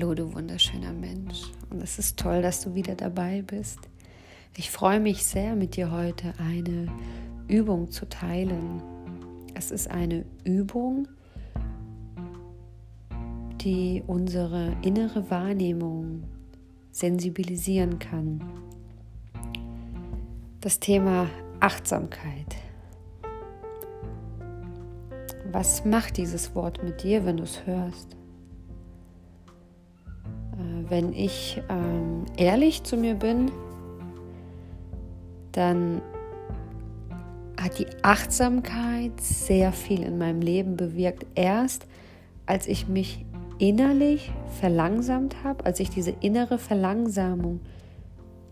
Hallo, du wunderschöner Mensch. Und es ist toll, dass du wieder dabei bist. Ich freue mich sehr, mit dir heute eine Übung zu teilen. Es ist eine Übung, die unsere innere Wahrnehmung sensibilisieren kann. Das Thema Achtsamkeit. Was macht dieses Wort mit dir, wenn du es hörst? Wenn ich ähm, ehrlich zu mir bin, dann hat die Achtsamkeit sehr viel in meinem Leben bewirkt. Erst als ich mich innerlich verlangsamt habe, als ich diese innere Verlangsamung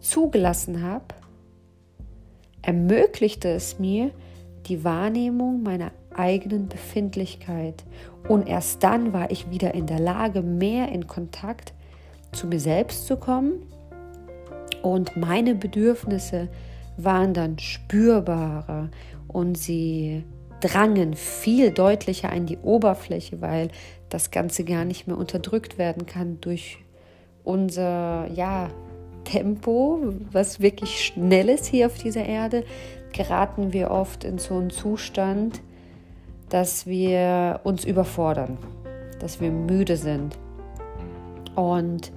zugelassen habe, ermöglichte es mir die Wahrnehmung meiner eigenen Befindlichkeit. Und erst dann war ich wieder in der Lage, mehr in Kontakt zu mir selbst zu kommen und meine Bedürfnisse waren dann spürbarer und sie drangen viel deutlicher an die Oberfläche, weil das Ganze gar nicht mehr unterdrückt werden kann durch unser ja, Tempo, was wirklich schnell ist hier auf dieser Erde, geraten wir oft in so einen Zustand, dass wir uns überfordern, dass wir müde sind. Und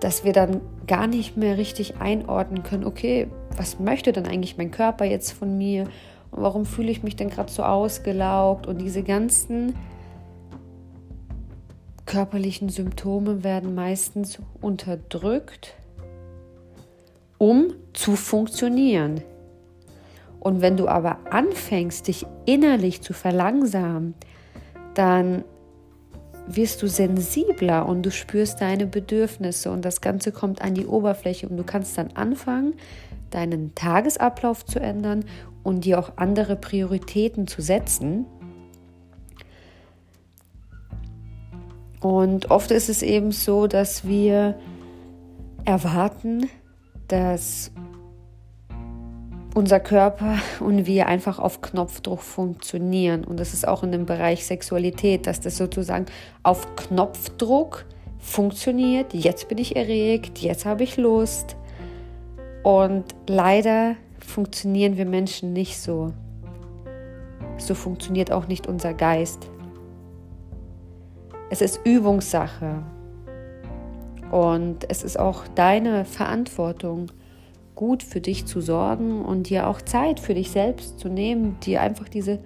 dass wir dann gar nicht mehr richtig einordnen können, okay, was möchte denn eigentlich mein Körper jetzt von mir und warum fühle ich mich denn gerade so ausgelaugt und diese ganzen körperlichen Symptome werden meistens unterdrückt, um zu funktionieren. Und wenn du aber anfängst, dich innerlich zu verlangsamen, dann wirst du sensibler und du spürst deine Bedürfnisse und das Ganze kommt an die Oberfläche und du kannst dann anfangen, deinen Tagesablauf zu ändern und dir auch andere Prioritäten zu setzen. Und oft ist es eben so, dass wir erwarten, dass unser Körper und wir einfach auf Knopfdruck funktionieren. Und das ist auch in dem Bereich Sexualität, dass das sozusagen auf Knopfdruck funktioniert. Jetzt bin ich erregt, jetzt habe ich Lust. Und leider funktionieren wir Menschen nicht so. So funktioniert auch nicht unser Geist. Es ist Übungssache. Und es ist auch deine Verantwortung, gut für dich zu sorgen und dir auch Zeit für dich selbst zu nehmen, dir einfach diese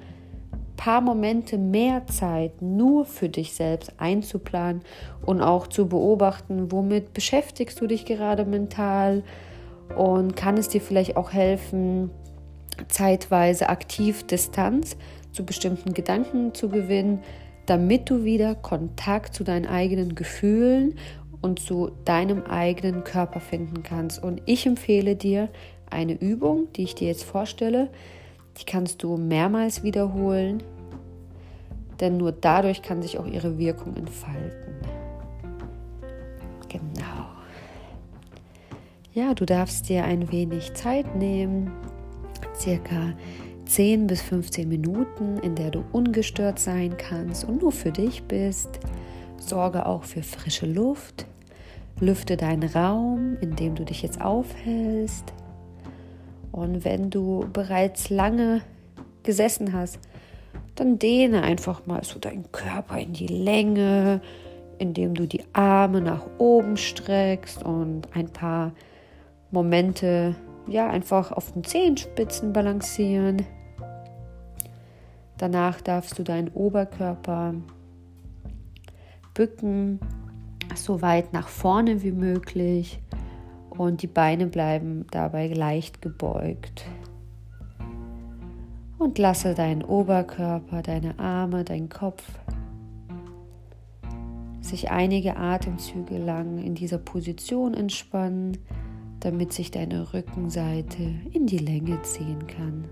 paar Momente mehr Zeit nur für dich selbst einzuplanen und auch zu beobachten, womit beschäftigst du dich gerade mental und kann es dir vielleicht auch helfen, zeitweise aktiv Distanz zu bestimmten Gedanken zu gewinnen, damit du wieder Kontakt zu deinen eigenen Gefühlen und zu deinem eigenen Körper finden kannst. Und ich empfehle dir eine Übung, die ich dir jetzt vorstelle. Die kannst du mehrmals wiederholen, denn nur dadurch kann sich auch ihre Wirkung entfalten. Genau. Ja, du darfst dir ein wenig Zeit nehmen, circa 10 bis 15 Minuten, in der du ungestört sein kannst und nur für dich bist. Sorge auch für frische Luft. Lüfte deinen Raum, in dem du dich jetzt aufhältst. Und wenn du bereits lange gesessen hast, dann dehne einfach mal so deinen Körper in die Länge, indem du die Arme nach oben streckst und ein paar Momente ja einfach auf den Zehenspitzen balancieren. Danach darfst du deinen Oberkörper bücken so weit nach vorne wie möglich und die Beine bleiben dabei leicht gebeugt. Und lasse deinen Oberkörper, deine Arme, deinen Kopf sich einige Atemzüge lang in dieser Position entspannen, damit sich deine Rückenseite in die Länge ziehen kann.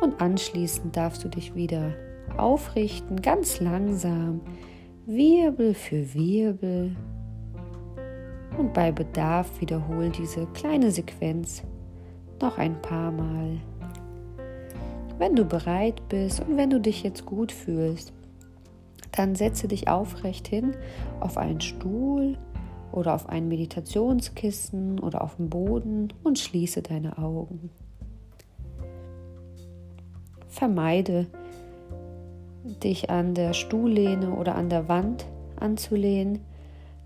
Und anschließend darfst du dich wieder aufrichten, ganz langsam Wirbel für Wirbel. Und bei Bedarf wiederhol diese kleine Sequenz noch ein paar Mal. Wenn du bereit bist und wenn du dich jetzt gut fühlst, Dann setze dich aufrecht hin auf einen Stuhl oder auf ein Meditationskissen oder auf den Boden und schließe deine Augen. Vermeide dich an der Stuhllehne oder an der Wand anzulehnen.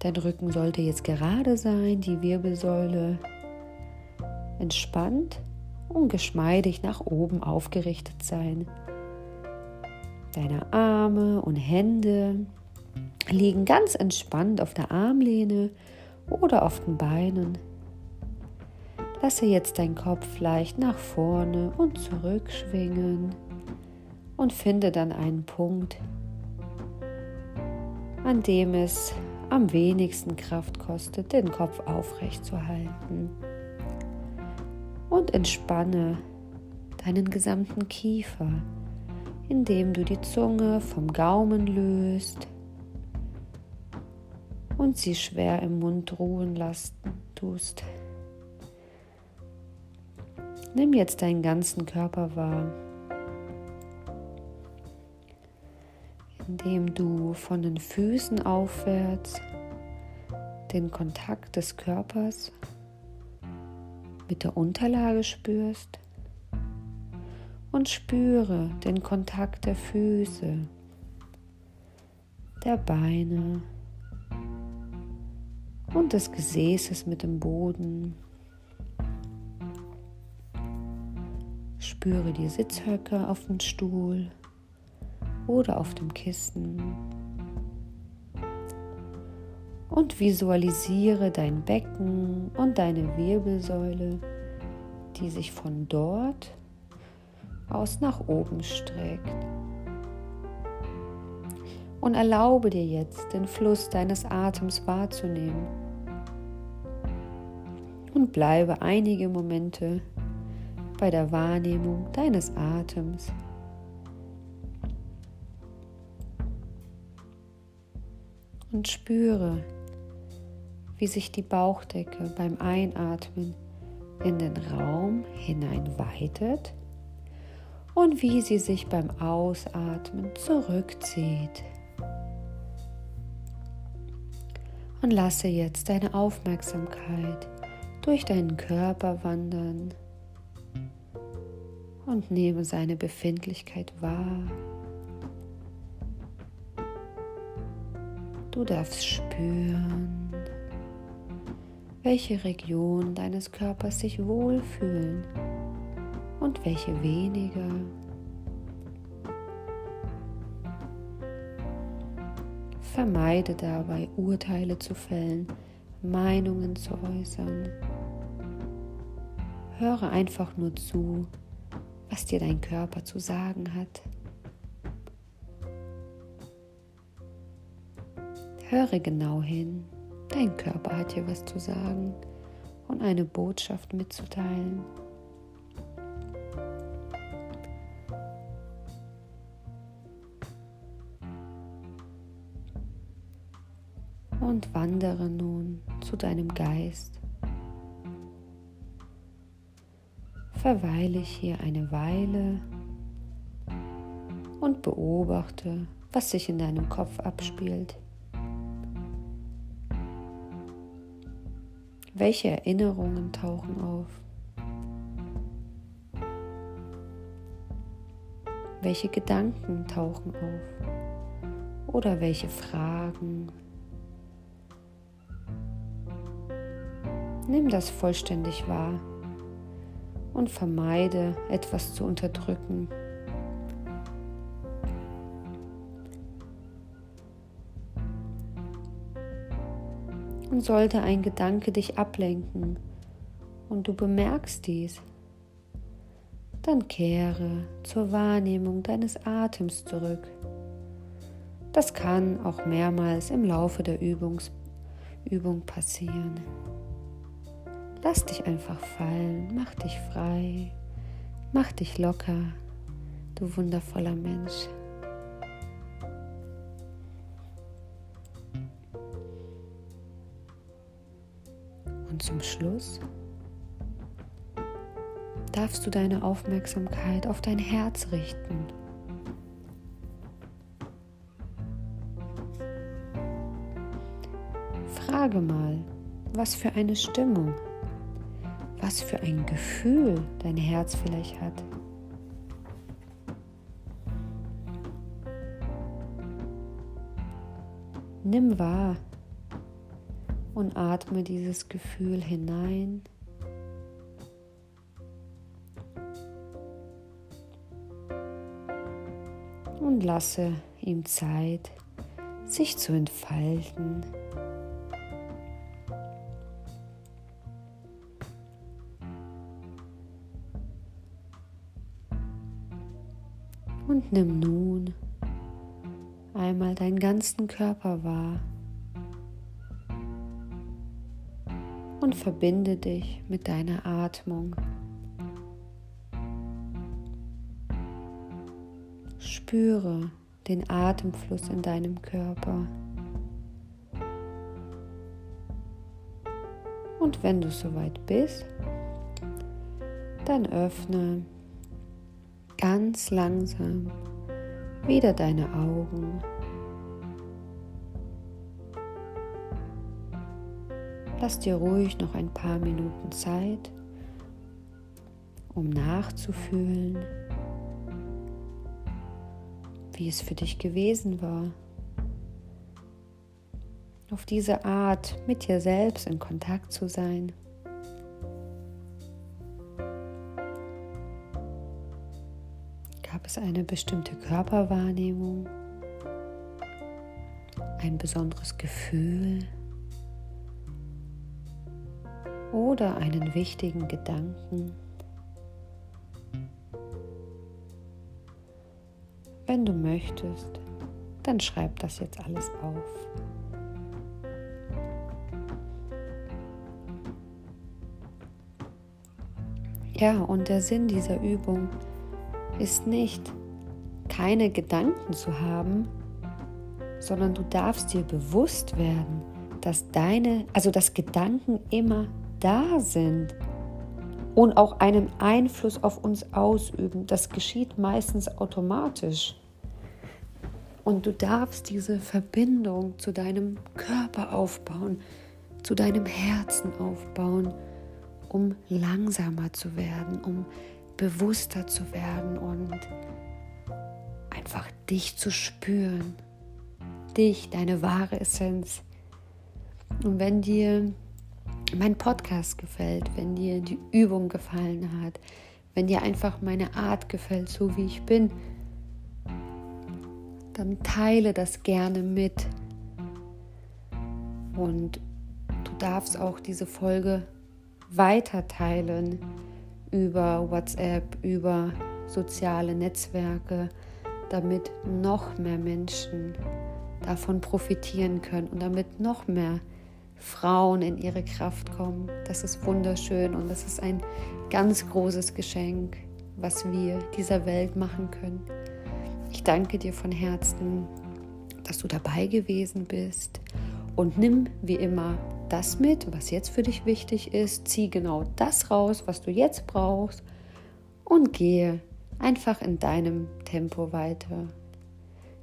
Dein Rücken sollte jetzt gerade sein, die Wirbelsäule entspannt und geschmeidig nach oben aufgerichtet sein. Deine Arme und Hände liegen ganz entspannt auf der Armlehne oder auf den Beinen. Lasse jetzt deinen Kopf leicht nach vorne und zurück schwingen und finde dann einen Punkt, an dem es am wenigsten Kraft kostet, den Kopf aufrecht zu halten. Und entspanne deinen gesamten Kiefer, indem du die Zunge vom Gaumen löst und sie schwer im Mund ruhen lassen tust. Nimm jetzt deinen ganzen Körper wahr. Indem du von den Füßen aufwärts den Kontakt des Körpers mit der Unterlage spürst und spüre den Kontakt der Füße, der Beine und des Gesäßes mit dem Boden. Spüre die Sitzhöcke auf dem Stuhl oder auf dem Kissen. Und visualisiere dein Becken und deine Wirbelsäule, die sich von dort aus nach oben streckt. Und erlaube dir jetzt, den Fluss deines Atems wahrzunehmen. Und bleibe einige Momente bei der Wahrnehmung deines Atems. Und spüre, wie sich die Bauchdecke beim Einatmen in den Raum hinein weitet und wie sie sich beim Ausatmen zurückzieht. Und lasse jetzt deine Aufmerksamkeit durch deinen Körper wandern und nehme seine Befindlichkeit wahr. Du darfst spüren, welche Regionen deines Körpers sich wohlfühlen und welche weniger. Vermeide dabei Urteile zu fällen, Meinungen zu äußern. Höre einfach nur zu, was dir dein Körper zu sagen hat. Höre genau hin. Dein Körper hat dir was zu sagen und eine Botschaft mitzuteilen. Und wandere nun zu deinem Geist. Verweile ich hier eine Weile und beobachte, was sich in deinem Kopf abspielt. Welche Erinnerungen tauchen auf? Welche Gedanken tauchen auf? Oder welche Fragen? Nimm das vollständig wahr und vermeide etwas zu unterdrücken und sollte ein Gedanke dich ablenken und du bemerkst dies, dann kehre zur Wahrnehmung deines Atems zurück. Das kann auch mehrmals im Laufe der Übungs Übung passieren. Lass dich einfach fallen, mach dich frei, mach dich locker, du wundervoller Mensch. zum Schluss darfst du deine Aufmerksamkeit auf dein Herz richten. Frage mal, was für eine Stimmung, was für ein Gefühl dein Herz vielleicht hat. Nimm wahr, und atme dieses Gefühl hinein. Und lasse ihm Zeit, sich zu entfalten. Und nimm nun einmal deinen ganzen Körper wahr verbinde dich mit deiner Atmung. Spüre den Atemfluss in deinem Körper. Und wenn du soweit bist, dann öffne ganz langsam wieder deine Augen. Lass dir ruhig noch ein paar Minuten Zeit, um nachzufühlen, wie es für dich gewesen war. Auf diese Art mit dir selbst in Kontakt zu sein. Gab es eine bestimmte Körperwahrnehmung? Ein besonderes Gefühl? Oder einen wichtigen Gedanken? Wenn du möchtest, dann schreib das jetzt alles auf. Ja, und der Sinn dieser Übung ist, nicht, keine Gedanken zu haben, sondern du darfst dir bewusst werden, dass deine, also dass Gedanken immer da sind und auch einen Einfluss auf uns ausüben. Das geschieht meistens automatisch. Und du darfst diese Verbindung zu deinem Körper aufbauen, zu deinem Herzen aufbauen, um langsamer zu werden, um bewusster zu werden und einfach dich zu spüren. Dich, deine wahre Essenz. Und wenn dir mein Podcast gefällt, wenn dir die Übung gefallen hat, wenn dir einfach meine Art gefällt, so wie ich bin, dann teile das gerne mit. Und du darfst auch diese Folge weiter teilen über WhatsApp, über soziale Netzwerke, damit noch mehr Menschen davon profitieren können und damit noch mehr Frauen in ihre Kraft kommen. Das ist wunderschön und das ist ein ganz großes Geschenk, was wir dieser Welt machen können. Ich danke dir von Herzen, dass du dabei gewesen bist und nimm wie immer das mit, was jetzt für dich wichtig ist. Zieh genau das raus, was du jetzt brauchst und gehe einfach in deinem Tempo weiter,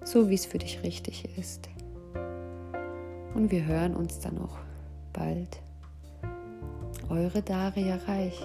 so wie es für dich richtig ist. Und wir hören uns dann noch bald. Eure Daria Reich.